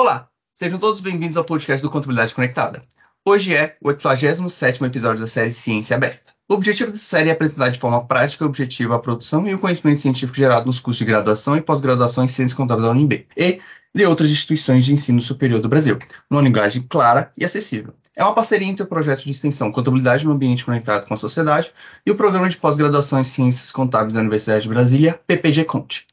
Olá, sejam todos bem-vindos ao podcast do Contabilidade Conectada. Hoje é o 87º episódio da série Ciência Aberta. O objetivo dessa série é apresentar de forma prática e objetiva a produção e o conhecimento científico gerado nos cursos de graduação e pós-graduação em Ciências Contábeis da UNB e de outras instituições de ensino superior do Brasil, numa linguagem clara e acessível. É uma parceria entre o projeto de extensão Contabilidade no Ambiente Conectado com a Sociedade e o Programa de Pós-Graduação em Ciências Contábeis da Universidade de Brasília, PPG Conte.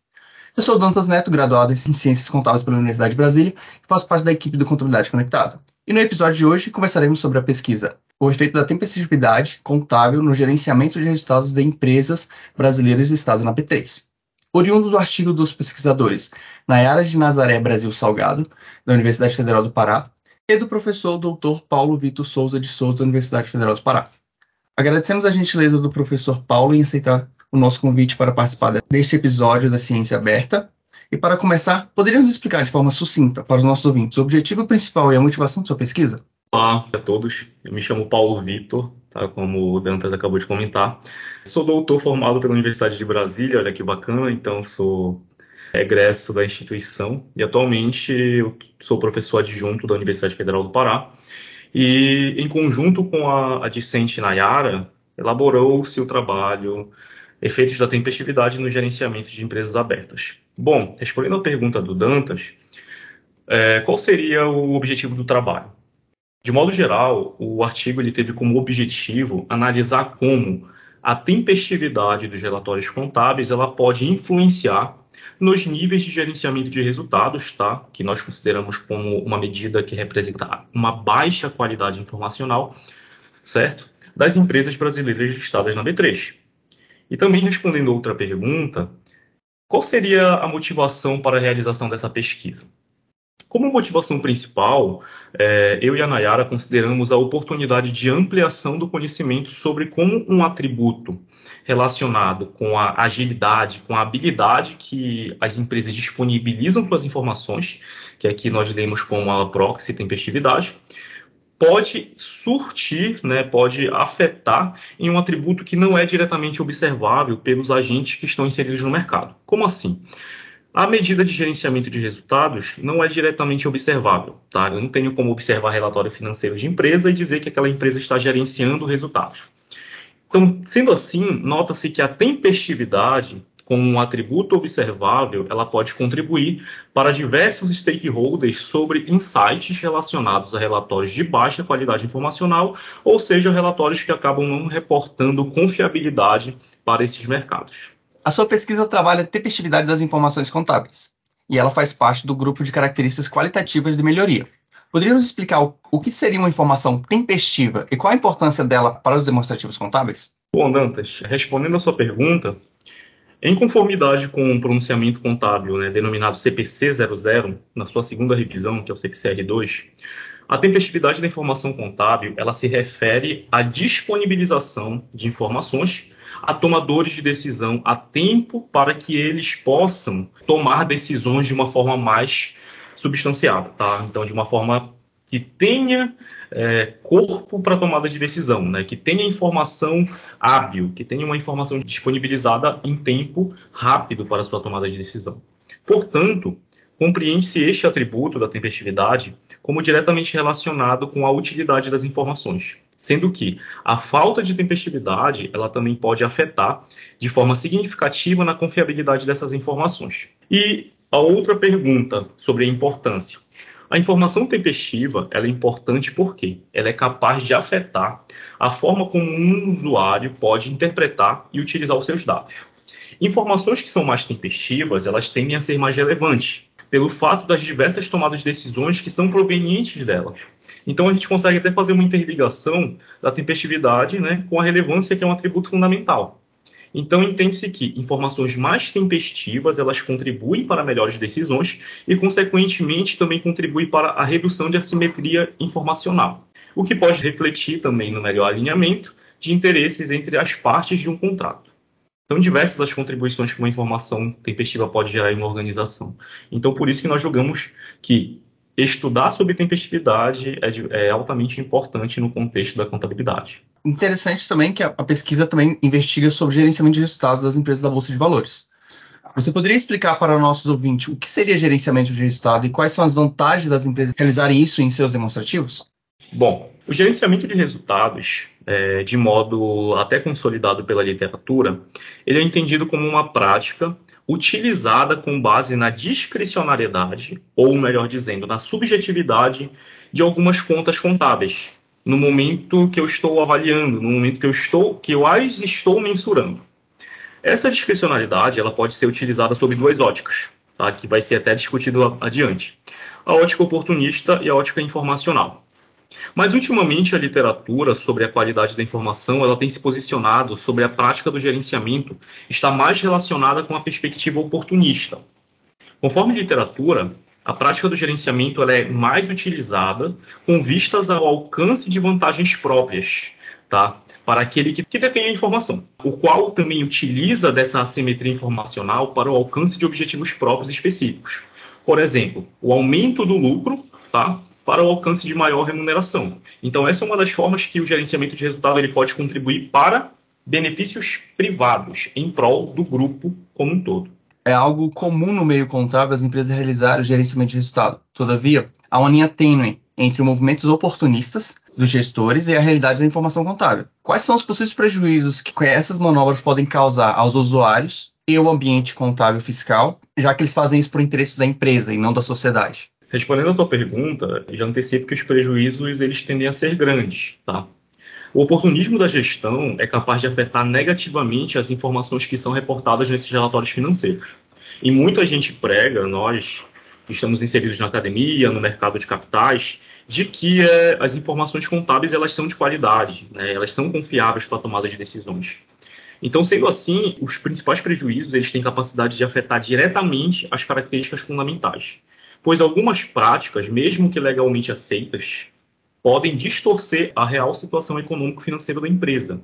Eu sou Dantas Neto, graduado em Ciências Contábeis pela Universidade de Brasília e faço parte da equipe do Contabilidade Conectada. E no episódio de hoje conversaremos sobre a pesquisa O efeito da tempestividade contábil no gerenciamento de resultados de empresas brasileiras listado na P3. Oriundo do artigo dos pesquisadores Nayara de Nazaré Brasil Salgado, da Universidade Federal do Pará, e do professor Dr. Paulo Vitor Souza de Souza, da Universidade Federal do Pará. Agradecemos a gentileza do professor Paulo em aceitar o nosso convite para participar deste episódio da Ciência Aberta. E para começar, poderíamos explicar de forma sucinta para os nossos ouvintes o objetivo principal e a motivação de sua pesquisa? Olá a todos, eu me chamo Paulo Vitor, tá, como o Dantas acabou de comentar. Sou doutor formado pela Universidade de Brasília, olha que bacana, então sou egresso da instituição e atualmente eu sou professor adjunto da Universidade Federal do Pará. E em conjunto com a, a discente Nayara, elaborou-se o trabalho efeitos da tempestividade no gerenciamento de empresas abertas. Bom, respondendo à pergunta do Dantas, é, qual seria o objetivo do trabalho? De modo geral, o artigo ele teve como objetivo analisar como a tempestividade dos relatórios contábeis ela pode influenciar nos níveis de gerenciamento de resultados, tá? que nós consideramos como uma medida que representa uma baixa qualidade informacional, certo? Das empresas brasileiras listadas na B3. E também respondendo outra pergunta, qual seria a motivação para a realização dessa pesquisa? Como motivação principal, é, eu e a Nayara consideramos a oportunidade de ampliação do conhecimento sobre como um atributo relacionado com a agilidade, com a habilidade que as empresas disponibilizam para as informações, que aqui nós lemos como a proxy tempestividade, pode surtir, né, pode afetar em um atributo que não é diretamente observável pelos agentes que estão inseridos no mercado. Como assim? A medida de gerenciamento de resultados não é diretamente observável, tá? Eu não tenho como observar relatório financeiro de empresa e dizer que aquela empresa está gerenciando resultados. Então, sendo assim, nota-se que a tempestividade como um atributo observável, ela pode contribuir para diversos stakeholders sobre insights relacionados a relatórios de baixa qualidade informacional, ou seja, relatórios que acabam não reportando confiabilidade para esses mercados. A sua pesquisa trabalha a tempestividade das informações contábeis, e ela faz parte do grupo de características qualitativas de melhoria. Poderíamos explicar o, o que seria uma informação tempestiva e qual a importância dela para os demonstrativos contábeis? Bom, Dantas, respondendo a sua pergunta, em conformidade com o pronunciamento contábil né, denominado CPC 00, na sua segunda revisão, que é o CPCR2, a tempestividade da informação contábil ela se refere à disponibilização de informações a tomadores de decisão a tempo para que eles possam tomar decisões de uma forma mais substanciada, tá? Então, de uma forma que tenha é, corpo para tomada de decisão, né? que tenha informação hábil, que tenha uma informação disponibilizada em tempo rápido para a sua tomada de decisão. Portanto, compreende-se este atributo da tempestividade como diretamente relacionado com a utilidade das informações, sendo que a falta de tempestividade ela também pode afetar de forma significativa na confiabilidade dessas informações. E a outra pergunta sobre a importância. A informação tempestiva é importante porque ela é capaz de afetar a forma como um usuário pode interpretar e utilizar os seus dados. Informações que são mais tempestivas, elas tendem a ser mais relevantes, pelo fato das diversas tomadas de decisões que são provenientes delas. Então a gente consegue até fazer uma interligação da tempestividade né, com a relevância, que é um atributo fundamental. Então entende-se que informações mais tempestivas elas contribuem para melhores decisões e, consequentemente, também contribuem para a redução de assimetria informacional, o que pode refletir também no melhor alinhamento de interesses entre as partes de um contrato. São diversas as contribuições que uma informação tempestiva pode gerar em uma organização. Então, por isso que nós julgamos que estudar sobre tempestividade é, é altamente importante no contexto da contabilidade. Interessante também que a, a, pesquisa também investiga sobre gerenciamento de resultados das empresas da Bolsa de Valores. Você poderia explicar para nossos ouvintes o que seria gerenciamento de resultado e quais são as vantagens das empresas realizarem isso em seus demonstrativos? Bom, o gerenciamento de resultados, é, de modo até consolidado pela literatura, ele é entendido como uma prática utilizada com base na discricionariedade, ou melhor dizendo, na subjetividade de algumas contas contábeis, no momento que eu estou avaliando, no momento que eu estou, que eu as estou mensurando. Essa discricionalidade ela pode ser utilizada sob duas óticas, tá? que vai ser até discutido adiante. A ótica oportunista e a ótica informacional. Mas ultimamente a literatura sobre a qualidade da informação ela tem se posicionado sobre a prática do gerenciamento está mais relacionada com a perspectiva oportunista. Conforme literatura, a prática do gerenciamento ela é mais utilizada com vistas ao alcance de vantagens próprias, tá? Para aquele que, detém a informação, o qual também utiliza dessa assimetria informacional para o alcance de objetivos próprios específicos. Por exemplo, o aumento do lucro, tá? para o alcance de maior remuneração. Então, essa é uma das formas que o gerenciamento de resultado ele pode contribuir para benefícios privados em prol do grupo como um todo. É algo comum no meio contábil as empresas realizarem o gerenciamento de resultado. Todavia, há uma linha tênue entre movimentos oportunistas dos gestores e a realidade da informação contábil. Quais são os possíveis prejuízos que essas manobras podem causar aos usuários e ao ambiente contábil fiscal, já que eles fazem isso por interesse da empresa e não da sociedade? Respondendo a tua pergunta, já antecipo que os prejuízos eles tendem a ser grandes, tá? O oportunismo da gestão é capaz de afetar negativamente as informações que são reportadas nesses relatórios financeiros. E muita gente prega, nós que estamos inseridos na academia, no mercado de capitais, de que é, as informações contábeis elas são de qualidade, né? elas são confiáveis para a tomada de decisões. Então, sendo assim, os principais prejuízos eles têm capacidade de afetar diretamente as características fundamentais pois algumas práticas, mesmo que legalmente aceitas, podem distorcer a real situação econômico-financeira da empresa,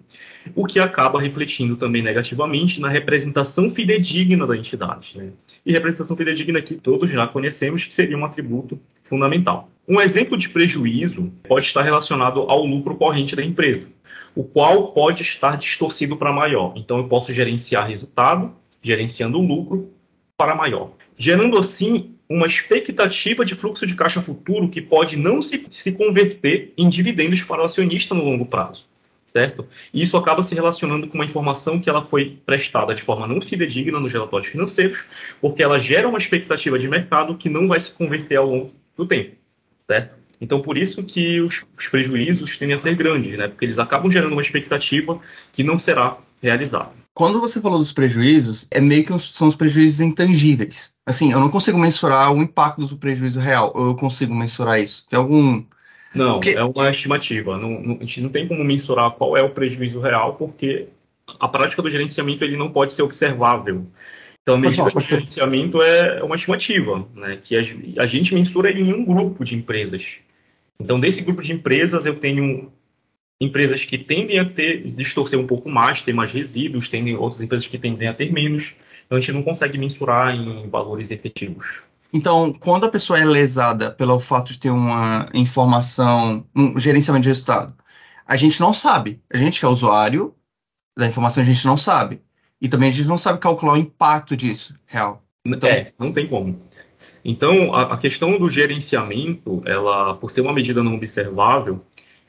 o que acaba refletindo também negativamente na representação fidedigna da entidade. Né? E representação fidedigna que todos já conhecemos que seria um atributo fundamental. Um exemplo de prejuízo pode estar relacionado ao lucro corrente da empresa, o qual pode estar distorcido para maior. Então, eu posso gerenciar resultado, gerenciando o lucro para maior, gerando assim uma expectativa de fluxo de caixa futuro que pode não se, se converter em dividendos para o acionista no longo prazo, certo? E isso acaba se relacionando com uma informação que ela foi prestada de forma não fidedigna nos relatórios financeiros, porque ela gera uma expectativa de mercado que não vai se converter ao longo do tempo, certo? Então, por isso que os, os prejuízos tendem a ser grandes, né? Porque eles acabam gerando uma expectativa que não será realizada. Quando você falou dos prejuízos, é meio que são os prejuízos intangíveis. Assim, eu não consigo mensurar o impacto do prejuízo real, ou eu consigo mensurar isso? Tem algum. Não, porque... é uma estimativa. Não, não, a gente não tem como mensurar qual é o prejuízo real, porque a prática do gerenciamento ele não pode ser observável. Então, a medida de gerenciamento é uma estimativa, né, que a, a gente mensura em um grupo de empresas. Então, desse grupo de empresas, eu tenho empresas que tendem a ter distorcer um pouco mais, ter mais resíduos, tem outras empresas que tendem a ter menos. Então a gente não consegue mensurar em valores efetivos. Então, quando a pessoa é lesada pelo fato de ter uma informação, um gerenciamento de resultado, a gente não sabe. A gente que é usuário da informação, a gente não sabe. E também a gente não sabe calcular o impacto disso, real. Então, é, não tem como. Então, a, a questão do gerenciamento, ela, por ser uma medida não observável,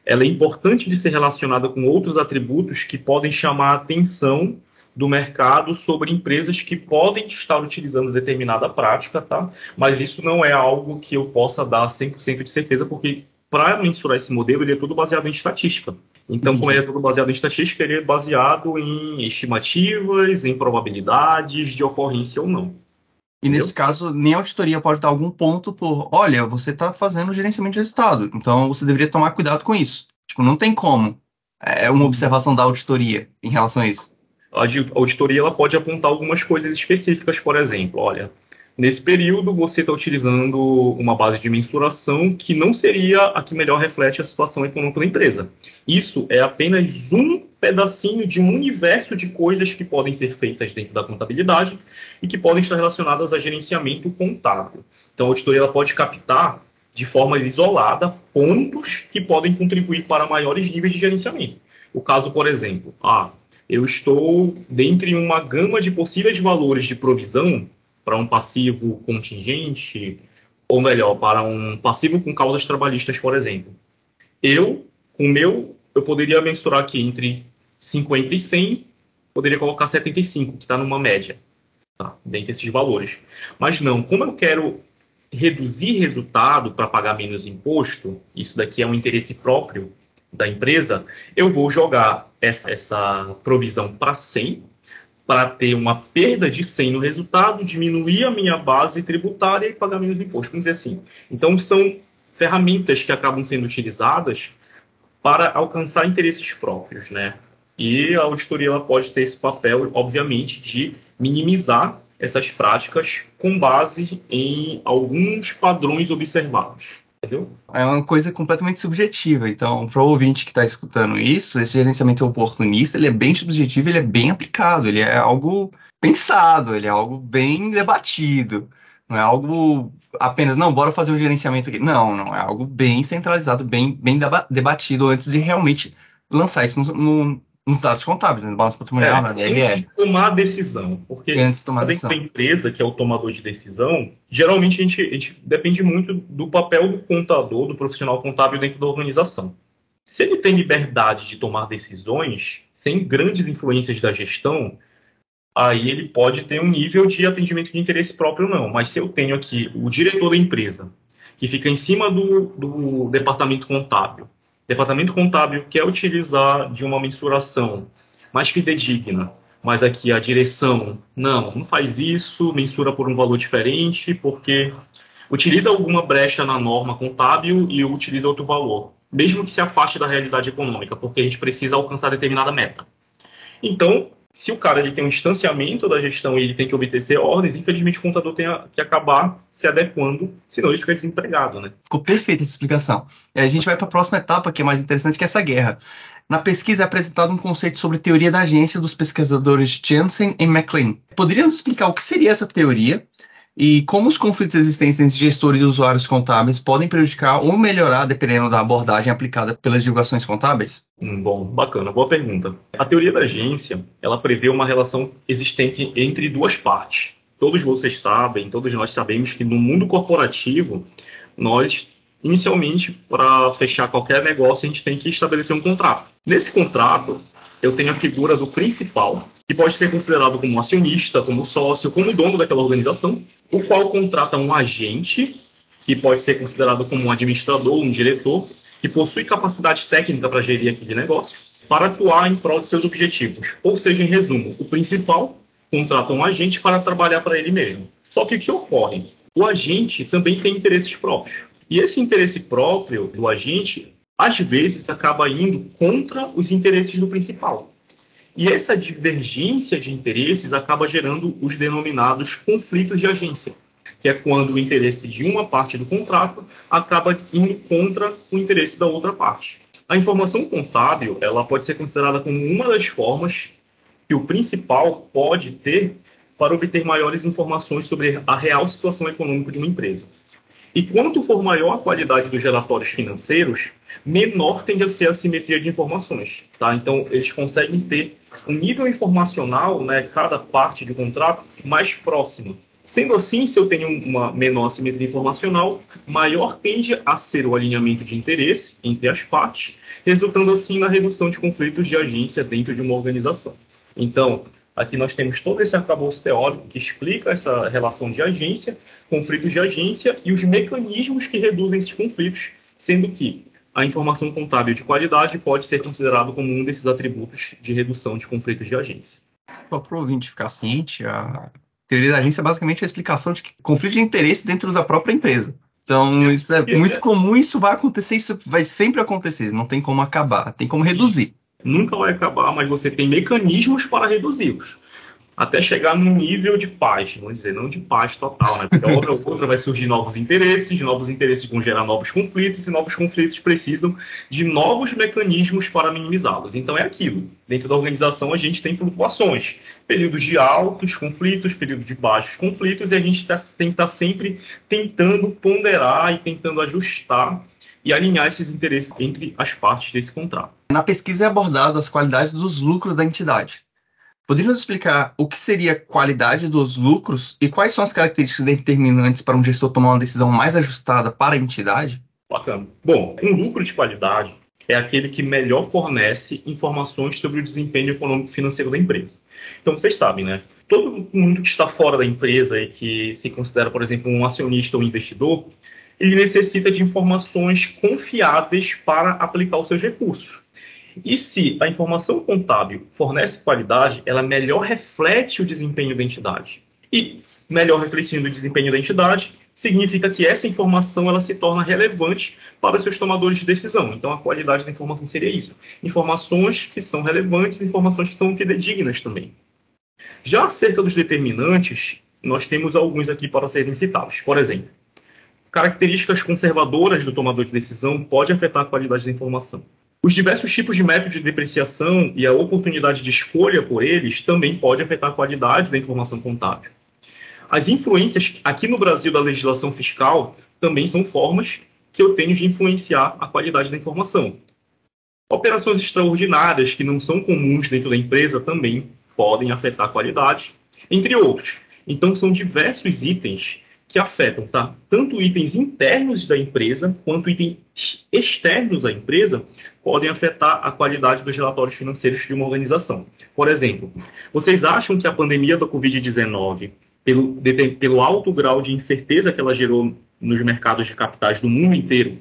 ela é importante de ser relacionada com outros atributos que podem chamar a atenção do mercado sobre empresas que podem estar utilizando determinada prática, tá? Mas isso não é algo que eu possa dar 100% de certeza, porque para mensurar esse modelo, ele é tudo baseado em estatística. Então, como ele é tudo baseado em estatística, ele é baseado em estimativas, em probabilidades de ocorrência ou não. E nesse caso, nem a auditoria pode dar algum ponto por, olha, você está fazendo gerenciamento de resultado, então você deveria tomar cuidado com isso. Tipo, não tem como. É uma observação da auditoria em relação a isso. A auditoria ela pode apontar algumas coisas específicas, por exemplo, olha, Nesse período, você está utilizando uma base de mensuração que não seria a que melhor reflete a situação econômica da empresa. Isso é apenas um pedacinho de um universo de coisas que podem ser feitas dentro da contabilidade e que podem estar relacionadas a gerenciamento contábil. Então, a auditoria pode captar de forma isolada pontos que podem contribuir para maiores níveis de gerenciamento. O caso, por exemplo, ah, eu estou dentre uma gama de possíveis valores de provisão para um passivo contingente, ou melhor, para um passivo com causas trabalhistas, por exemplo. Eu, com o meu, eu poderia mensurar aqui entre 50 e 100, poderia colocar 75, que está numa média, tá? dentre esses valores. Mas não, como eu quero reduzir resultado para pagar menos imposto, isso daqui é um interesse próprio da empresa, eu vou jogar essa, essa provisão para 100, para ter uma perda de 100 no resultado, diminuir a minha base tributária e pagar menos imposto, vamos dizer assim. Então, são ferramentas que acabam sendo utilizadas para alcançar interesses próprios, né? E a auditoria ela pode ter esse papel, obviamente, de minimizar essas práticas com base em alguns padrões observados. É uma coisa completamente subjetiva. Então, para o ouvinte que está escutando isso, esse gerenciamento oportunista ele é bem subjetivo, ele é bem aplicado, ele é algo pensado, ele é algo bem debatido. Não é algo apenas, não, bora fazer um gerenciamento aqui. Não, não, é algo bem centralizado, bem, bem debatido antes de realmente lançar isso no, no, nos dados contábeis, né, no balanço patrimonial, é, na DRE. Antes de tomar a decisão, porque antes de tomar a decisão. da empresa, que é o tomador de decisão, geralmente a gente, a gente depende muito do papel do contador, do profissional contábil dentro da organização. Se ele tem liberdade de tomar decisões, sem grandes influências da gestão, aí ele pode ter um nível de atendimento de interesse próprio não. Mas se eu tenho aqui o diretor da empresa, que fica em cima do, do departamento contábil, departamento contábil quer utilizar de uma mensuração mais fidedigna, mas aqui a direção, não, não faz isso, mensura por um valor diferente, porque utiliza alguma brecha na norma contábil e utiliza outro valor, mesmo que se afaste da realidade econômica, porque a gente precisa alcançar determinada meta. Então, se o cara ele tem um distanciamento da gestão e ele tem que obedecer ordens, infelizmente o contador tem que acabar se adequando, senão ele fica desempregado, né? Ficou perfeita essa explicação. E a gente vai para a próxima etapa, que é mais interessante, que é essa guerra. Na pesquisa é apresentado um conceito sobre teoria da agência dos pesquisadores Jensen e McLean. Poderiam explicar o que seria essa teoria e como os conflitos existentes entre gestores e usuários contábeis podem prejudicar ou melhorar dependendo da abordagem aplicada pelas divulgações contábeis? Hum, bom, bacana, boa pergunta. A teoria da agência, ela prevê uma relação existente entre duas partes. Todos vocês sabem, todos nós sabemos que no mundo corporativo, nós inicialmente para fechar qualquer negócio a gente tem que estabelecer um contrato. Nesse contrato, eu tenho a figura do principal, que pode ser considerado como acionista, como sócio, como dono daquela organização, o qual contrata um agente, que pode ser considerado como um administrador, um diretor, que possui capacidade técnica para gerir aquele negócio, para atuar em prol de seus objetivos. Ou seja, em resumo, o principal contrata um agente para trabalhar para ele mesmo. Só que o que ocorre? O agente também tem interesses próprios. E esse interesse próprio do agente, às vezes, acaba indo contra os interesses do principal. E essa divergência de interesses acaba gerando os denominados conflitos de agência, que é quando o interesse de uma parte do contrato acaba indo contra o interesse da outra parte. A informação contábil ela pode ser considerada como uma das formas que o principal pode ter para obter maiores informações sobre a real situação econômica de uma empresa. E quanto for maior a qualidade dos relatórios financeiros, menor tende a ser a simetria de informações. Tá? Então, eles conseguem ter um nível informacional, né, cada parte de contrato, mais próximo. Sendo assim, se eu tenho uma menor simetria informacional, maior tende a ser o alinhamento de interesse entre as partes, resultando assim na redução de conflitos de agência dentro de uma organização. Então, aqui nós temos todo esse arcabouço teórico que explica essa relação de agência, conflitos de agência e os mecanismos que reduzem esses conflitos, sendo que a informação contábil de qualidade pode ser considerado como um desses atributos de redução de conflitos de agência. Só para o ouvinte ficar ciente, a teoria da agência é basicamente a explicação de conflito de interesse dentro da própria empresa. Então, isso é muito comum, isso vai acontecer, isso vai sempre acontecer, não tem como acabar, tem como reduzir. Nunca vai acabar, mas você tem mecanismos para reduzi-los até chegar num nível de paz, vamos dizer, não de paz total, né? Porque a hora ou outra vai surgir novos interesses, novos interesses vão gerar novos conflitos, e novos conflitos precisam de novos mecanismos para minimizá-los. Então é aquilo. Dentro da organização a gente tem flutuações, períodos de altos conflitos, períodos de baixos conflitos, e a gente tá, tem que estar tá sempre tentando ponderar e tentando ajustar e alinhar esses interesses entre as partes desse contrato. Na pesquisa é abordado as qualidades dos lucros da entidade. Poderia nos explicar o que seria qualidade dos lucros e quais são as características determinantes para um gestor tomar uma decisão mais ajustada para a entidade? Bacana. Bom, um lucro de qualidade é aquele que melhor fornece informações sobre o desempenho econômico financeiro da empresa. Então, vocês sabem, né? Todo mundo que está fora da empresa e que se considera, por exemplo, um acionista ou investidor, ele necessita de informações confiáveis para aplicar os seus recursos. E se a informação contábil fornece qualidade, ela melhor reflete o desempenho da entidade. E melhor refletindo o desempenho da entidade, significa que essa informação ela se torna relevante para os seus tomadores de decisão. Então, a qualidade da informação seria isso: informações que são relevantes, informações que são fidedignas também. Já acerca dos determinantes, nós temos alguns aqui para serem citados. Por exemplo, características conservadoras do tomador de decisão podem afetar a qualidade da informação. Os diversos tipos de métodos de depreciação e a oportunidade de escolha por eles também pode afetar a qualidade da informação contábil. As influências aqui no Brasil da legislação fiscal também são formas que eu tenho de influenciar a qualidade da informação. Operações extraordinárias que não são comuns dentro da empresa também podem afetar a qualidade, entre outros. Então, são diversos itens que afetam tá? tanto itens internos da empresa quanto itens externos da empresa podem afetar a qualidade dos relatórios financeiros de uma organização. Por exemplo, vocês acham que a pandemia da Covid-19 pelo, pelo alto grau de incerteza que ela gerou nos mercados de capitais do mundo inteiro,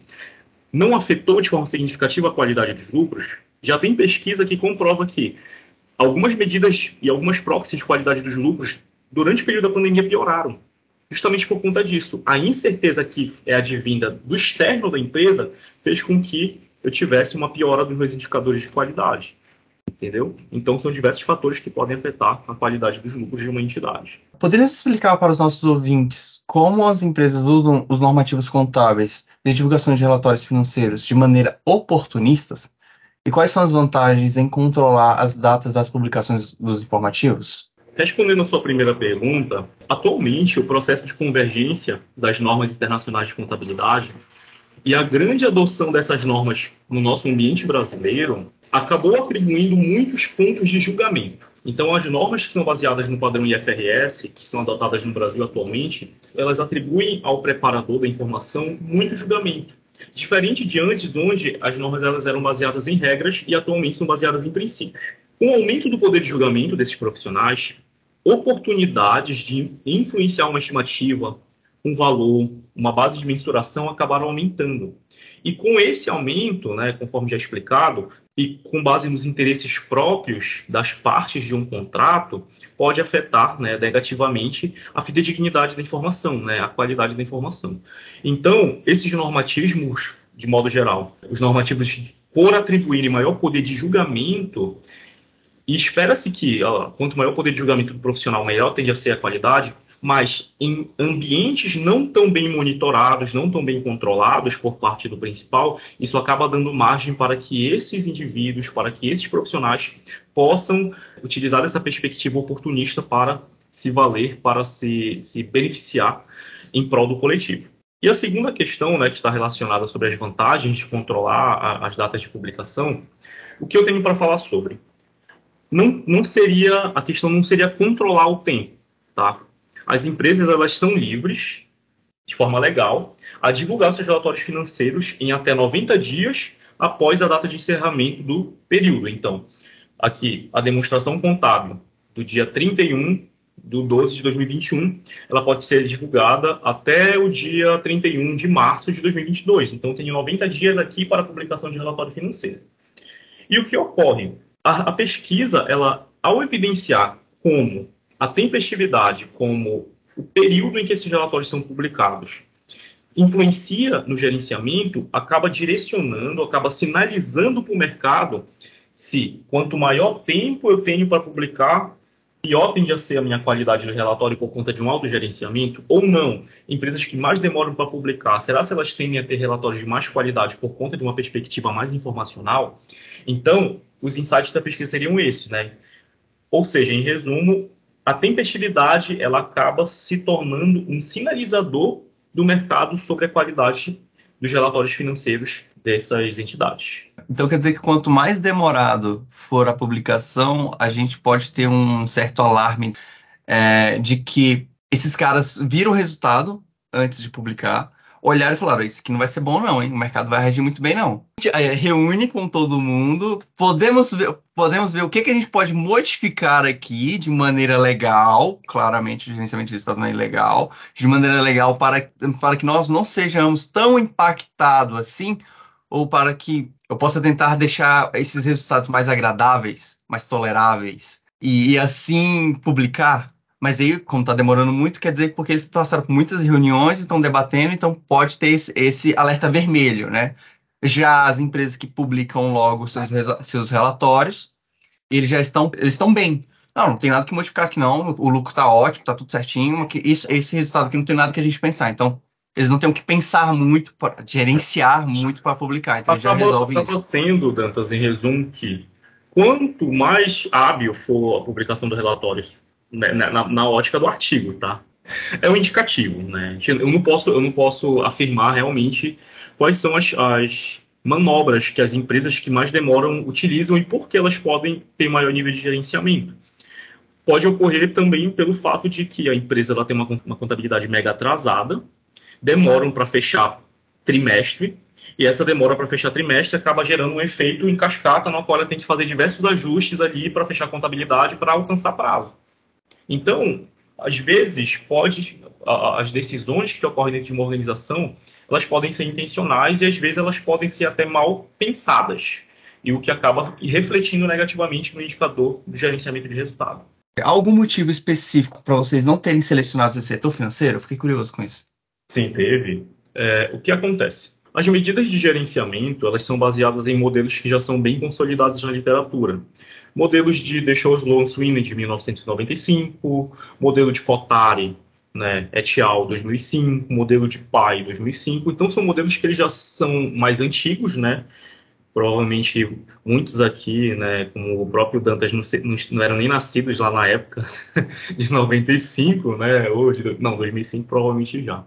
não afetou de forma significativa a qualidade dos lucros, já tem pesquisa que comprova que algumas medidas e algumas proxies de qualidade dos lucros durante o período da pandemia pioraram. Justamente por conta disso. A incerteza que é advinda do externo da empresa fez com que eu tivesse uma piora dos meus indicadores de qualidade entendeu? Então são diversos fatores que podem afetar a qualidade dos lucros de uma entidade. Poderia explicar para os nossos ouvintes como as empresas usam os normativos contábeis de divulgação de relatórios financeiros de maneira oportunistas? E quais são as vantagens em controlar as datas das publicações dos informativos? Respondendo a sua primeira pergunta, atualmente o processo de convergência das normas internacionais de contabilidade e a grande adoção dessas normas no nosso ambiente brasileiro acabou atribuindo muitos pontos de julgamento. Então, as normas que são baseadas no padrão IFRS, que são adotadas no Brasil atualmente, elas atribuem ao preparador da informação muito julgamento. Diferente de antes, onde as normas elas eram baseadas em regras e atualmente são baseadas em princípios. Com o aumento do poder de julgamento desses profissionais, oportunidades de influenciar uma estimativa, um valor, uma base de mensuração acabaram aumentando. E com esse aumento, né, conforme já explicado, e com base nos interesses próprios das partes de um contrato, pode afetar né, negativamente a fidedignidade da informação, né, a qualidade da informação. Então, esses normativos, de modo geral, os normativos por atribuírem maior poder de julgamento, e espera-se que ó, quanto maior o poder de julgamento do profissional, melhor tende a ser a qualidade, mas em ambientes não tão bem monitorados, não tão bem controlados por parte do principal, isso acaba dando margem para que esses indivíduos, para que esses profissionais possam utilizar essa perspectiva oportunista para se valer, para se, se beneficiar em prol do coletivo. E a segunda questão, né, que está relacionada sobre as vantagens de controlar a, as datas de publicação, o que eu tenho para falar sobre? Não, não seria, a questão não seria controlar o tempo, tá? as empresas elas são livres, de forma legal, a divulgar seus relatórios financeiros em até 90 dias após a data de encerramento do período. Então, aqui, a demonstração contábil do dia 31 do 12 de 2021, ela pode ser divulgada até o dia 31 de março de 2022. Então, tenho 90 dias aqui para publicação de relatório financeiro. E o que ocorre? A, a pesquisa, ela, ao evidenciar como a tempestividade como o período em que esses relatórios são publicados influencia no gerenciamento, acaba direcionando, acaba sinalizando para o mercado se quanto maior tempo eu tenho para publicar, pior tende a ser a minha qualidade do relatório por conta de um alto gerenciamento ou não. Empresas que mais demoram para publicar, será se elas tendem a ter relatórios de mais qualidade por conta de uma perspectiva mais informacional? Então, os insights da pesquisa seriam esses, né? Ou seja, em resumo, a tempestividade ela acaba se tornando um sinalizador do mercado sobre a qualidade dos relatórios financeiros dessas entidades. Então quer dizer que quanto mais demorado for a publicação, a gente pode ter um certo alarme é, de que esses caras viram o resultado antes de publicar, olharam e falaram: Isso aqui não vai ser bom, não, hein? O mercado vai reagir muito bem, não. Reúne com todo mundo, podemos ver, podemos ver o que, que a gente pode modificar aqui de maneira legal, claramente o gerenciamento de resultado não é legal, de maneira legal para, para que nós não sejamos tão impactados assim, ou para que eu possa tentar deixar esses resultados mais agradáveis, mais toleráveis, e, e assim publicar. Mas aí, como está demorando muito, quer dizer que porque eles passaram por muitas reuniões, estão debatendo, então pode ter esse, esse, alerta vermelho, né? Já as empresas que publicam logo seus, seus relatórios, eles já estão, eles estão bem. Não, não tem nada que modificar aqui não, o lucro está ótimo, está tudo certinho, que isso, esse resultado aqui não tem nada que a gente pensar. Então, eles não têm que pensar muito, para gerenciar muito para publicar. Então, acaba, já resolve acaba isso. sendo, Dantas, em resumo, que quanto mais hábil for a publicação dos relatórios né, na, na, ótica do artigo, tá? É um indicativo, né? Eu não posso, eu não posso afirmar realmente quais são as, as manobras que as empresas que mais demoram utilizam e por que elas podem ter maior nível de gerenciamento. Pode ocorrer também pelo fato de que a empresa ela tem uma, uma contabilidade mega atrasada, demoram para fechar trimestre, e essa demora para fechar trimestre acaba gerando um efeito em cascata, no qual ela tem que fazer diversos ajustes ali para fechar a contabilidade para alcançar prazo. Então, às vezes, pode as decisões que ocorrem dentro de uma organização, elas podem ser intencionais e às vezes elas podem ser até mal pensadas, e o que acaba refletindo negativamente no indicador do gerenciamento de resultado. Algum motivo específico para vocês não terem selecionado o setor financeiro? Eu fiquei curioso com isso. Sim, teve. É, o que acontece? As medidas de gerenciamento elas são baseadas em modelos que já são bem consolidados na literatura modelos de The Show Sloan Sweeney de 1995, modelo de Cotari, né, et al. 2005, modelo de Pai 2005. Então são modelos que eles já são mais antigos, né? Provavelmente muitos aqui, né, como o próprio Dantas, não, não eram nem nascidos lá na época de 95, né? De, não, 2005 provavelmente já.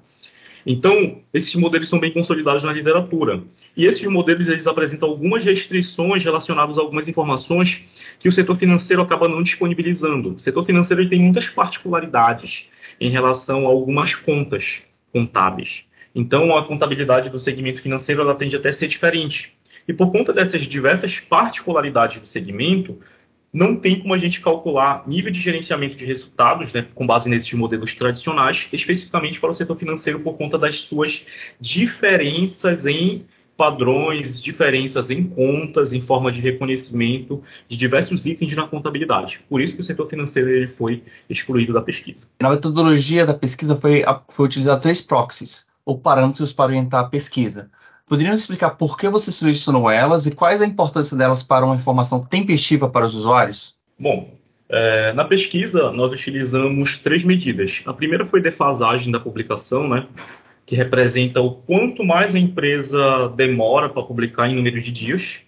Então, esses modelos são bem consolidados na literatura. E esses modelos eles apresentam algumas restrições relacionadas a algumas informações que o setor financeiro acaba não disponibilizando. O setor financeiro tem muitas particularidades em relação a algumas contas contábeis. Então, a contabilidade do segmento financeiro ela tende até a ser diferente. E por conta dessas diversas particularidades do segmento, não tem como a gente calcular nível de gerenciamento de resultados, né, com base nesses modelos tradicionais, especificamente para o setor financeiro por conta das suas diferenças em padrões, diferenças em contas, em forma de reconhecimento de diversos itens na contabilidade. Por isso que o setor financeiro ele foi excluído da pesquisa. Na metodologia da pesquisa foi, foi utilizado três proxies, ou parâmetros para orientar a pesquisa. Poderiam explicar por que você selecionou elas e quais a importância delas para uma informação tempestiva para os usuários? Bom, é, na pesquisa nós utilizamos três medidas. A primeira foi defasagem da publicação, né, que representa o quanto mais a empresa demora para publicar em número de dias.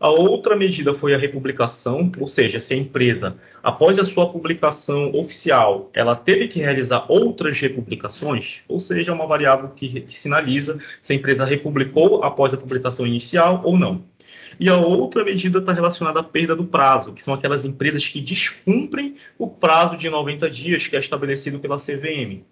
A outra medida foi a republicação, ou seja, se a empresa, após a sua publicação oficial, ela teve que realizar outras republicações, ou seja, uma variável que, que sinaliza se a empresa republicou após a publicação inicial ou não. E a outra medida está relacionada à perda do prazo, que são aquelas empresas que descumprem o prazo de 90 dias que é estabelecido pela CVM.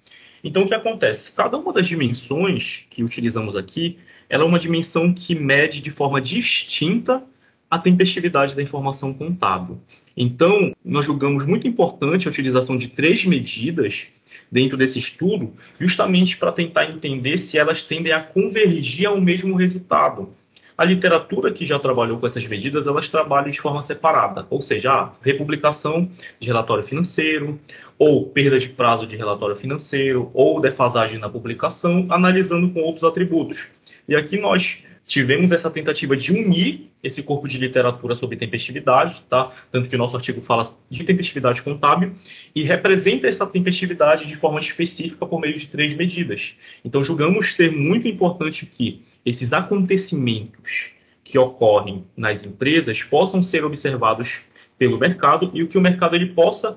Então, o que acontece? Cada uma das dimensões que utilizamos aqui, ela é uma dimensão que mede de forma distinta a tempestividade da informação contábil. Então, nós julgamos muito importante a utilização de três medidas dentro desse estudo, justamente para tentar entender se elas tendem a convergir ao mesmo resultado. A literatura que já trabalhou com essas medidas, elas trabalham de forma separada, ou seja, a republicação de relatório financeiro, ou perda de prazo de relatório financeiro, ou defasagem na publicação, analisando com outros atributos. E aqui nós tivemos essa tentativa de unir esse corpo de literatura sobre tempestividade, tá? Tanto que o nosso artigo fala de tempestividade contábil e representa essa tempestividade de forma específica por meio de três medidas. Então, julgamos ser muito importante que esses acontecimentos que ocorrem nas empresas possam ser observados pelo mercado e o que o mercado ele possa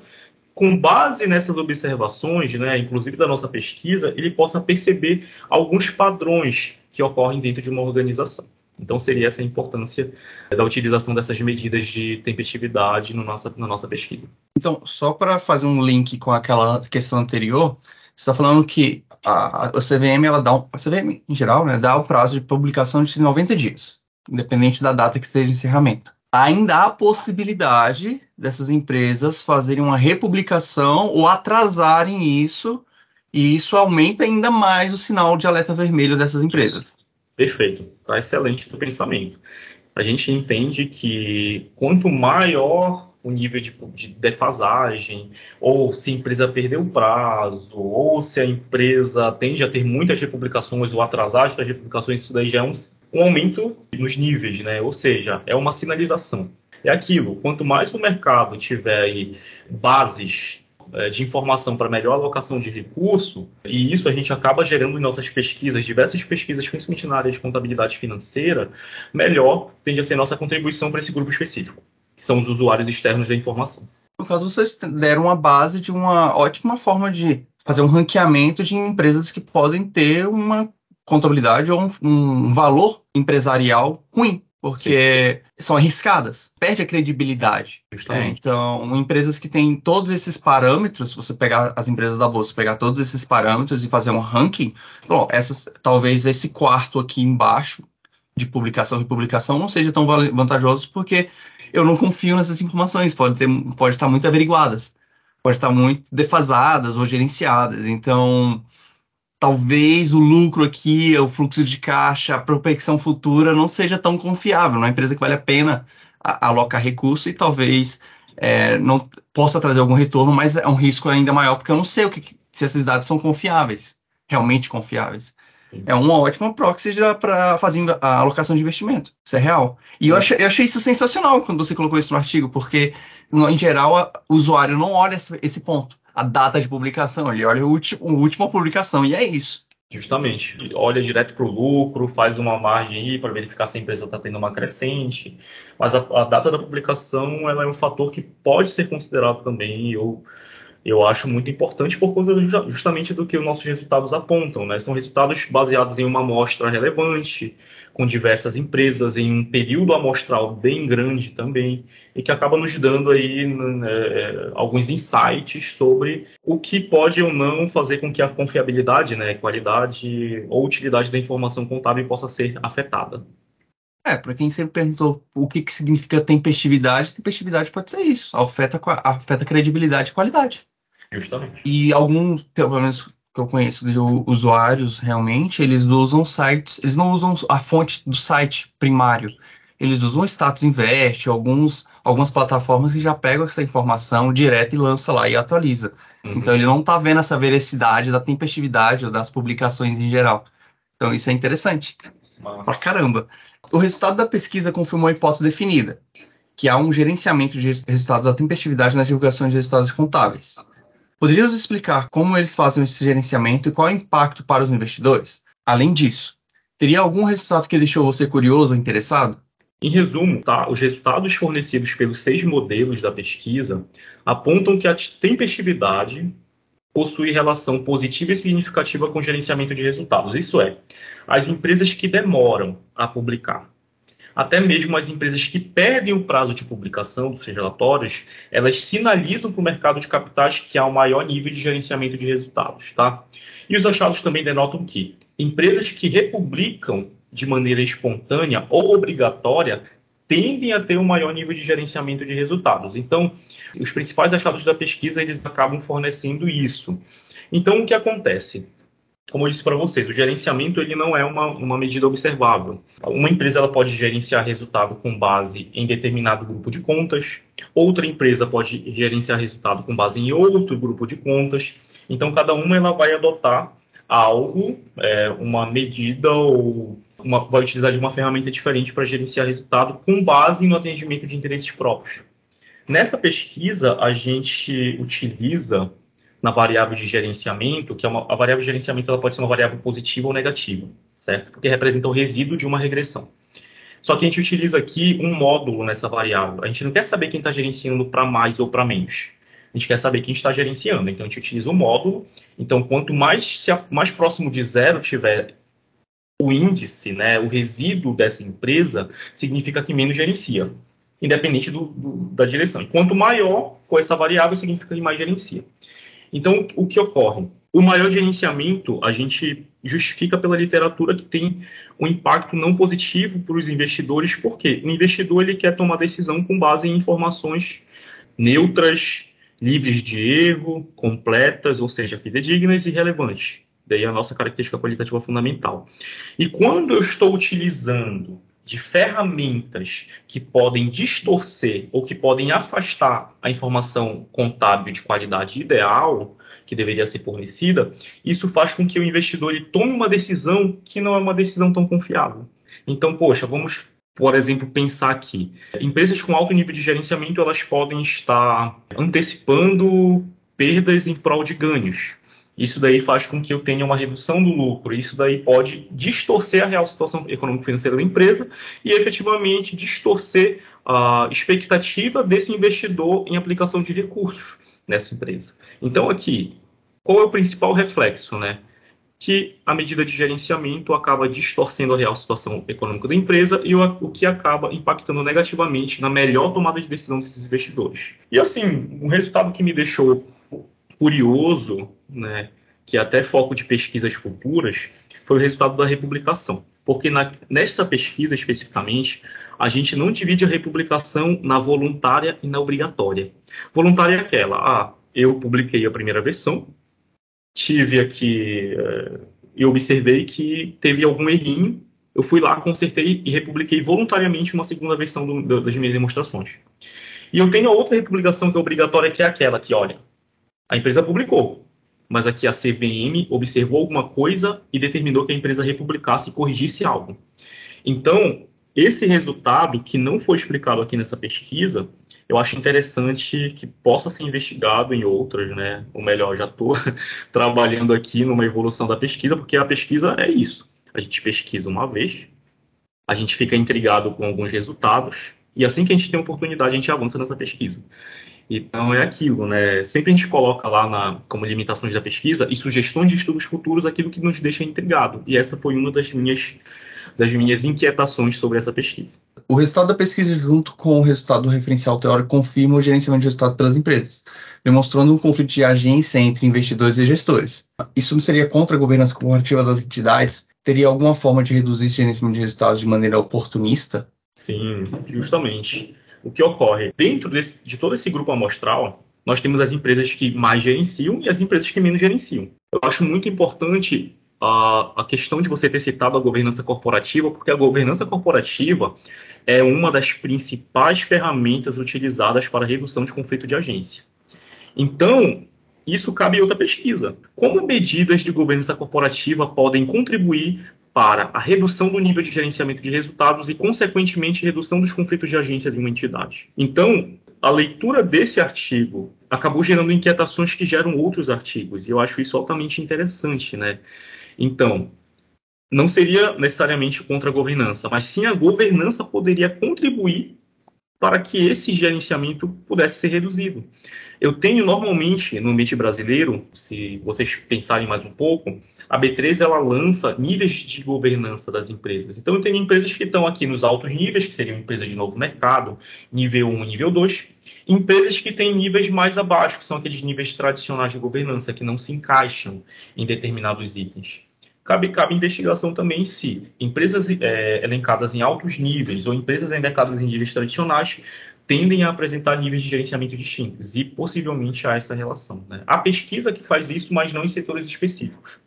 com base nessas observações, né, inclusive da nossa pesquisa, ele possa perceber alguns padrões que ocorrem dentro de uma organização. Então, seria essa a importância da utilização dessas medidas de tempestividade no nossa, na nossa pesquisa. Então, só para fazer um link com aquela questão anterior, você está falando que a, a CVM, ela dá um, a CVM, em geral, né, dá o prazo de publicação de 90 dias, independente da data que seja de encerramento. Ainda há a possibilidade dessas empresas fazerem uma republicação ou atrasarem isso, e isso aumenta ainda mais o sinal de alerta vermelho dessas empresas. Perfeito, tá excelente do pensamento. A gente entende que quanto maior o nível de, de, defasagem, ou se a empresa perdeu o prazo, ou se a empresa tende a ter muitas republicações ou atrasar as republicações, isso daí já é um, um aumento nos níveis, né? Ou seja, é uma sinalização. É aquilo, quanto mais o mercado tiver aí bases de informação para melhor alocação de recurso, e isso a gente acaba gerando em nossas pesquisas, diversas pesquisas, principalmente na área de contabilidade financeira, melhor tende a ser nossa contribuição para esse grupo específico, que são os usuários externos da informação. No caso, vocês deram uma base de uma ótima forma de fazer um ranqueamento de empresas que podem ter uma contabilidade ou um, um valor empresarial ruim porque são arriscadas, perde a credibilidade. É, então, empresas que têm todos esses parâmetros, você pegar as empresas da bolsa, pegar todos esses parâmetros e fazer um ranking, bom, essas, talvez esse quarto aqui embaixo de publicação e publicação não seja tão vantajoso porque eu não confio nessas informações, pode, ter, pode estar muito averiguadas, pode estar muito defasadas ou gerenciadas. Então, talvez o lucro aqui, o fluxo de caixa, a prospecção futura não seja tão confiável. Uma empresa que vale a pena alocar recurso e talvez é, não possa trazer algum retorno, mas é um risco ainda maior porque eu não sei o que, se esses dados são confiáveis, realmente confiáveis. É uma ótima proxy para fazer a alocação de investimento. Isso é real. E eu, é. achei, eu achei isso sensacional quando você colocou isso no artigo, porque, em geral, o usuário não olha esse ponto a data de publicação, ele olha última, a última publicação e é isso. Justamente. Olha direto para o lucro, faz uma margem aí para verificar se a empresa está tendo uma crescente. Mas a, a, data da publicação ela é um fator que pode ser considerado também. Eu, eu acho muito importante por causa justamente do que os nossos resultados apontam. Né? São resultados baseados em uma amostra relevante, com diversas empresas em um período amostral bem grande também e que acaba nos dando aí né, alguns insights sobre o que pode ou não fazer com que a confiabilidade, né, qualidade ou utilidade da informação contábil possa ser afetada. É, para quem sempre perguntou o que, que significa tempestividade, tempestividade pode ser isso, afeta, afeta credibilidade e qualidade. Justamente. E alguns, pelo menos que eu conheço de usuários realmente, eles usam sites, eles não usam a fonte do site primário. Eles usam o Status Invest, alguns, algumas plataformas que já pegam essa informação direto e lança lá e atualiza. Uhum. Então ele não está vendo essa veracidade da tempestividade ou das publicações em geral. Então isso é interessante. Nossa. Pra caramba. O resultado da pesquisa confirmou a hipótese definida, que há um gerenciamento de resultados da tempestividade nas divulgações de resultados contábeis. Poderia nos explicar como eles fazem esse gerenciamento e qual é o impacto para os investidores? Além disso, teria algum resultado que deixou você curioso ou interessado? Em resumo, tá, os resultados fornecidos pelos seis modelos da pesquisa apontam que a tempestividade possui relação positiva e significativa com o gerenciamento de resultados. Isso é, as empresas que demoram a publicar até mesmo as empresas que perdem o prazo de publicação dos seus relatórios, elas sinalizam para o mercado de capitais que há um maior nível de gerenciamento de resultados, tá? E os achados também denotam que empresas que republicam de maneira espontânea ou obrigatória tendem a ter um maior nível de gerenciamento de resultados. Então, os principais achados da pesquisa eles acabam fornecendo isso. Então, o que acontece? Como eu disse para vocês, o gerenciamento ele não é uma, uma medida observável. Uma empresa ela pode gerenciar resultado com base em determinado grupo de contas, outra empresa pode gerenciar resultado com base em outro grupo de contas. Então, cada uma ela vai adotar algo, é, uma medida ou uma, vai utilizar de uma ferramenta diferente para gerenciar resultado com base no atendimento de interesses próprios. Nessa pesquisa, a gente utiliza na variável de gerenciamento, que é uma, a variável de gerenciamento ela pode ser uma variável positiva ou negativa, certo? Porque representa o resíduo de uma regressão. Só que a gente utiliza aqui um módulo nessa variável. A gente não quer saber quem está gerenciando para mais ou para menos. A gente quer saber quem está gerenciando. Então a gente utiliza o módulo. Então, quanto mais, se a, mais próximo de zero tiver o índice, né, o resíduo dessa empresa, significa que menos gerencia, independente do, do, da direção. E quanto maior for essa variável, significa que mais gerencia. Então, o que ocorre? O maior gerenciamento a gente justifica pela literatura que tem um impacto não positivo para os investidores, porque o investidor ele quer tomar decisão com base em informações neutras, livres de erro, completas, ou seja, fidedignas e relevantes. Daí a nossa característica qualitativa fundamental. E quando eu estou utilizando de ferramentas que podem distorcer ou que podem afastar a informação contábil de qualidade ideal que deveria ser fornecida, isso faz com que o investidor ele tome uma decisão que não é uma decisão tão confiável. Então, poxa, vamos, por exemplo, pensar aqui. Empresas com alto nível de gerenciamento, elas podem estar antecipando perdas em prol de ganhos. Isso daí faz com que eu tenha uma redução do lucro. Isso daí pode distorcer a real situação econômico-financeira da empresa e efetivamente distorcer a expectativa desse investidor em aplicação de recursos nessa empresa. Então, aqui, qual é o principal reflexo, né? Que a medida de gerenciamento acaba distorcendo a real situação econômica da empresa e o, o que acaba impactando negativamente na melhor tomada de decisão desses investidores. E assim, um resultado que me deixou curioso, né, que até foco de pesquisas futuras, foi o resultado da republicação. Porque na, nesta pesquisa especificamente, a gente não divide a republicação na voluntária e na obrigatória. Voluntária é aquela, ah, eu publiquei a primeira versão, tive aqui uh, e observei que teve algum errinho, eu fui lá, consertei e republiquei voluntariamente uma segunda versão do, das minhas demonstrações. E eu tenho a outra republicação que é obrigatória, que é aquela que, olha, a empresa publicou, mas aqui a CVM observou alguma coisa e determinou que a empresa republicasse e corrigisse algo. Então, esse resultado, que não foi explicado aqui nessa pesquisa, eu acho interessante que possa ser investigado em outras, né? Ou melhor, já estou trabalhando aqui numa evolução da pesquisa, porque a pesquisa é isso. A gente pesquisa uma vez, a gente fica intrigado com alguns resultados, e assim que a gente tem oportunidade, a gente avança nessa pesquisa. Então é aquilo, né? Sempre a gente coloca lá na, como limitações da pesquisa e sugestões de estudos futuros aquilo que nos deixa intrigado. E essa foi uma das minhas das minhas inquietações sobre essa pesquisa. O resultado da pesquisa, junto com o resultado do referencial teórico, confirma o gerenciamento de resultados pelas empresas, demonstrando um conflito de agência entre investidores e gestores. Isso não seria contra a governança corporativa das entidades? Teria alguma forma de reduzir esse gerenciamento de resultados de maneira oportunista? Sim, justamente o que ocorre? Dentro desse, de todo esse grupo amostral, nós temos as empresas que mais gerenciam e as empresas que menos gerenciam. Eu acho muito importante a, a questão de você ter citado a governança corporativa, porque a governança corporativa é uma das principais ferramentas utilizadas para redução de conflito de agência. Então, isso cabe em outra pesquisa. Como medidas de governança corporativa podem contribuir para a redução do nível de gerenciamento de resultados e, consequentemente, redução dos conflitos de agência de uma entidade. Então, a leitura desse artigo acabou gerando inquietações que geram outros artigos, e eu acho isso altamente interessante, né? Então, não seria necessariamente contra a governança, mas sim a governança poderia contribuir para que esse gerenciamento pudesse ser reduzido. Eu tenho normalmente no ambiente brasileiro, se vocês pensarem mais um pouco, a B3 ela lança níveis de governança das empresas. Então tenho empresas que estão aqui nos altos níveis, que seriam empresas de novo mercado, nível 1 e nível 2, empresas que têm níveis mais abaixo, que são aqueles níveis tradicionais de governança, que não se encaixam em determinados itens. Cabe, cabe investigação também se empresas é, elencadas em altos níveis ou empresas elencadas em níveis tradicionais tendem a apresentar níveis de gerenciamento distintos e possivelmente há essa relação. Né? Há pesquisa que faz isso, mas não em setores específicos.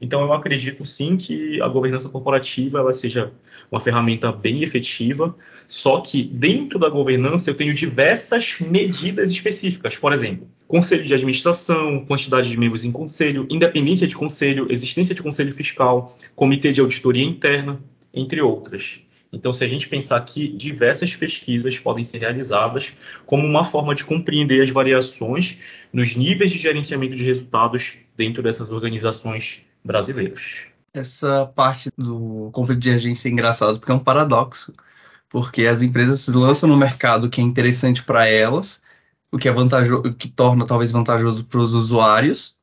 Então, eu acredito sim que a governança corporativa ela seja uma ferramenta bem efetiva, só que dentro da governança eu tenho diversas medidas específicas. Por exemplo, conselho de administração, quantidade de membros em conselho, independência de conselho, existência de conselho fiscal, comitê de auditoria interna, entre outras. Então, se a gente pensar que diversas pesquisas podem ser realizadas como uma forma de compreender as variações nos níveis de gerenciamento de resultados dentro dessas organizações brasileiros. Essa parte do conflito de agência é engraçado porque é um paradoxo, porque as empresas se lançam no mercado que é interessante para elas, o que é vantajoso, que torna talvez vantajoso para os usuários,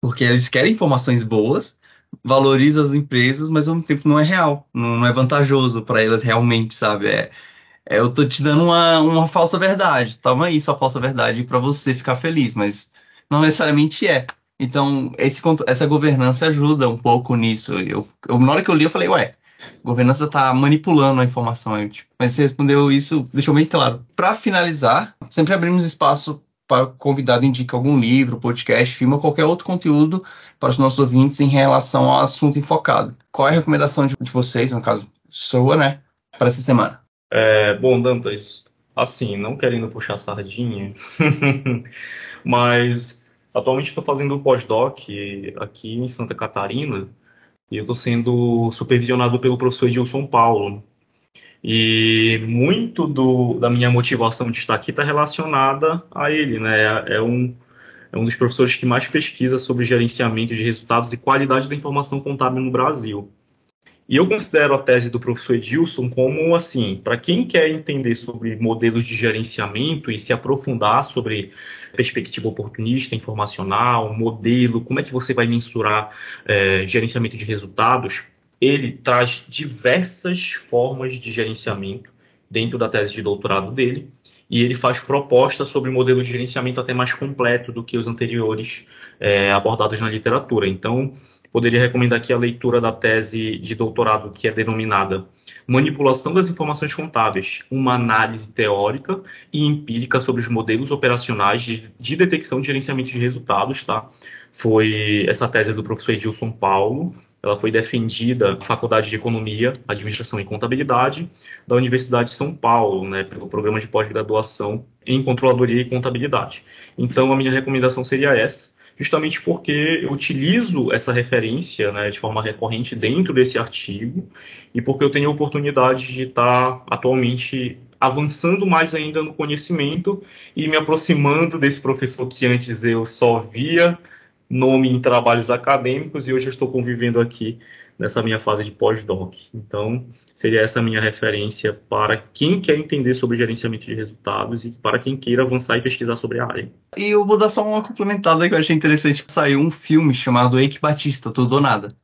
porque eles querem informações boas, valoriza as empresas, mas ao mesmo tempo não é real, não, não é vantajoso para elas realmente, sabe? É, é, eu tô te dando uma, uma falsa verdade. Toma aí sua falsa verdade para você ficar feliz, mas não necessariamente é. Então, esse, essa governança ajuda um pouco nisso. Eu, eu, na hora que eu li, eu falei, ué, governança está manipulando a informação. Aí, tipo, mas você respondeu isso, deixou bem claro. Para finalizar, sempre abrimos espaço para o convidado indicar algum livro, podcast, filme ou qualquer outro conteúdo para os nossos ouvintes em relação ao assunto enfocado. Qual é a recomendação de, de vocês, no caso, sua, né, para essa semana? É, bom, Dantas, assim, não querendo puxar sardinha, mas atualmente estou fazendo pós-doc aqui em Santa Catarina e eu estou sendo supervisionado pelo professor Edilson Paulo. E muito do, da minha motivação de estar aqui está relacionada a ele, né? É, um, é um dos professores que mais pesquisa sobre gerenciamento de resultados e qualidade da informação contábil no Brasil. E eu considero a tese do professor Edilson como assim, para quem quer entender sobre modelos de gerenciamento e se aprofundar sobre perspectiva oportunista, informacional, modelo, como é que você vai mensurar é, gerenciamento de resultados, ele traz diversas formas de gerenciamento dentro da tese de doutorado dele e ele faz propostas sobre modelo de gerenciamento até mais completo do que os anteriores é, abordados na literatura. Então, poderia recomendar aqui a leitura da tese de doutorado que é denominada Manipulação das Informações Contábeis, uma análise teórica e empírica sobre os modelos operacionais de, de detecção e gerenciamento de resultados, tá? Foi essa tese do professor Edilson Paulo, ela foi defendida na Faculdade de Economia, Administração e Contabilidade da Universidade de São Paulo, né, pelo programa de pós-graduação em Controladoria e Contabilidade. Então, a minha recomendação seria essa justamente porque eu utilizo essa referência né, de forma recorrente dentro desse artigo e porque eu tenho a oportunidade de estar atualmente avançando mais ainda no conhecimento e me aproximando desse professor que antes eu só via nome em trabalhos acadêmicos e hoje eu estou convivendo aqui nessa minha fase de pós-doc. Então, seria essa a minha referência para quem quer entender sobre gerenciamento de resultados e para quem queira avançar e pesquisar sobre a área. E eu vou dar só uma complementada que eu achei interessante, que saiu um filme chamado Eike Batista, Tudo ou Nada,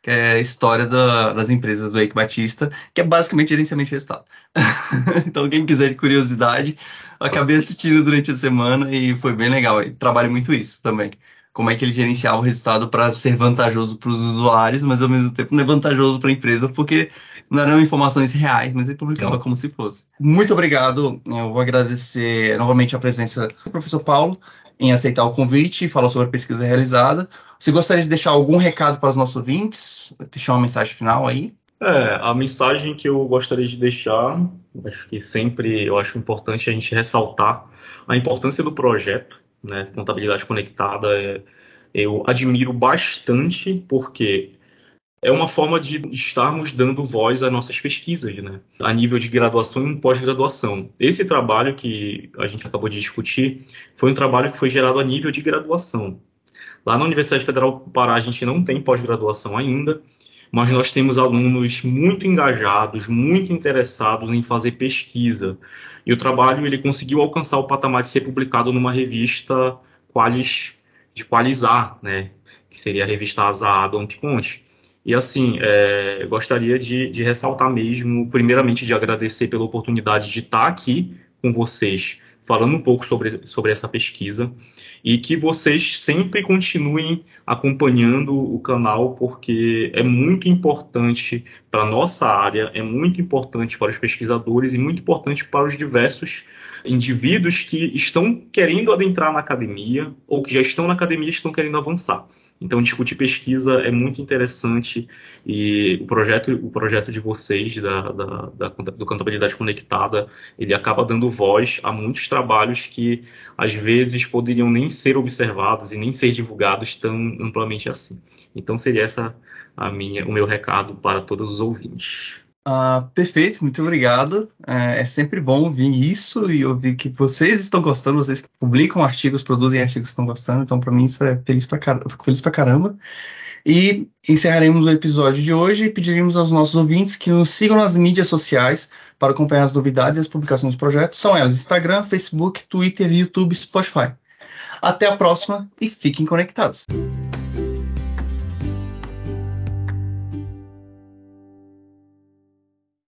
que é a história da, das empresas do Eike Batista, que é basicamente gerenciamento de resultado. então, quem quiser de curiosidade, acabei assistindo durante a semana e foi bem legal. E trabalho muito isso também como é que ele gerenciava o resultado para ser vantajoso para os usuários, mas ao mesmo tempo não é vantajoso para a empresa, porque não eram informações reais, mas ele publicava como se fosse. Muito obrigado. Eu vou agradecer novamente a presença do professor Paulo em aceitar o convite e falar sobre a pesquisa realizada. Você gostaria de deixar algum recado para os nossos ouvintes? Deixar uma mensagem final aí? É, a mensagem que eu gostaria de deixar, acho que sempre eu acho importante a gente ressaltar a importância do projeto, né? Contabilidade conectada é, eu admiro bastante porque é uma forma de estarmos dando voz às nossas pesquisas, né? A nível de graduação e pós-graduação. Esse trabalho que a gente acabou de discutir foi um trabalho que foi gerado a nível de graduação. Lá na Universidade Federal do Pará a gente não tem pós-graduação ainda, mas nós temos alunos muito engajados, muito interessados em fazer pesquisa. E o trabalho ele conseguiu alcançar o patamar de ser publicado numa revista qualis, de qualizar, né? que seria a revista Asa Dom Conte. E assim, é, gostaria de, de ressaltar mesmo, primeiramente, de agradecer pela oportunidade de estar aqui com vocês, falando um pouco sobre, sobre essa pesquisa e que vocês sempre continuem acompanhando o canal, porque é muito importante para a nossa área, é muito importante para os pesquisadores e muito importante para os diversos indivíduos que estão querendo adentrar na academia ou que já estão na academia e estão querendo avançar. Então, discutir pesquisa é muito interessante e o projeto, o projeto de vocês, da, da, da, do Contabilidade Conectada, ele acaba dando voz a muitos trabalhos que, às vezes, poderiam nem ser observados e nem ser divulgados tão amplamente assim. Então, seria essa a minha, o meu recado para todos os ouvintes. Ah, perfeito, muito obrigado. É, é, sempre bom ouvir isso e ouvir que vocês estão gostando, vocês que publicam artigos, produzem artigos estão gostando, então para mim isso é feliz pra, car feliz pra caramba. E encerraremos o episódio de hoje e pediremos aos nossos ouvintes que nos sigam nas mídias sociais para acompanhar as novidades e as publicações do projeto. São elas Instagram, Facebook, Twitter, YouTube Spotify. Até a próxima e fiquem conectados.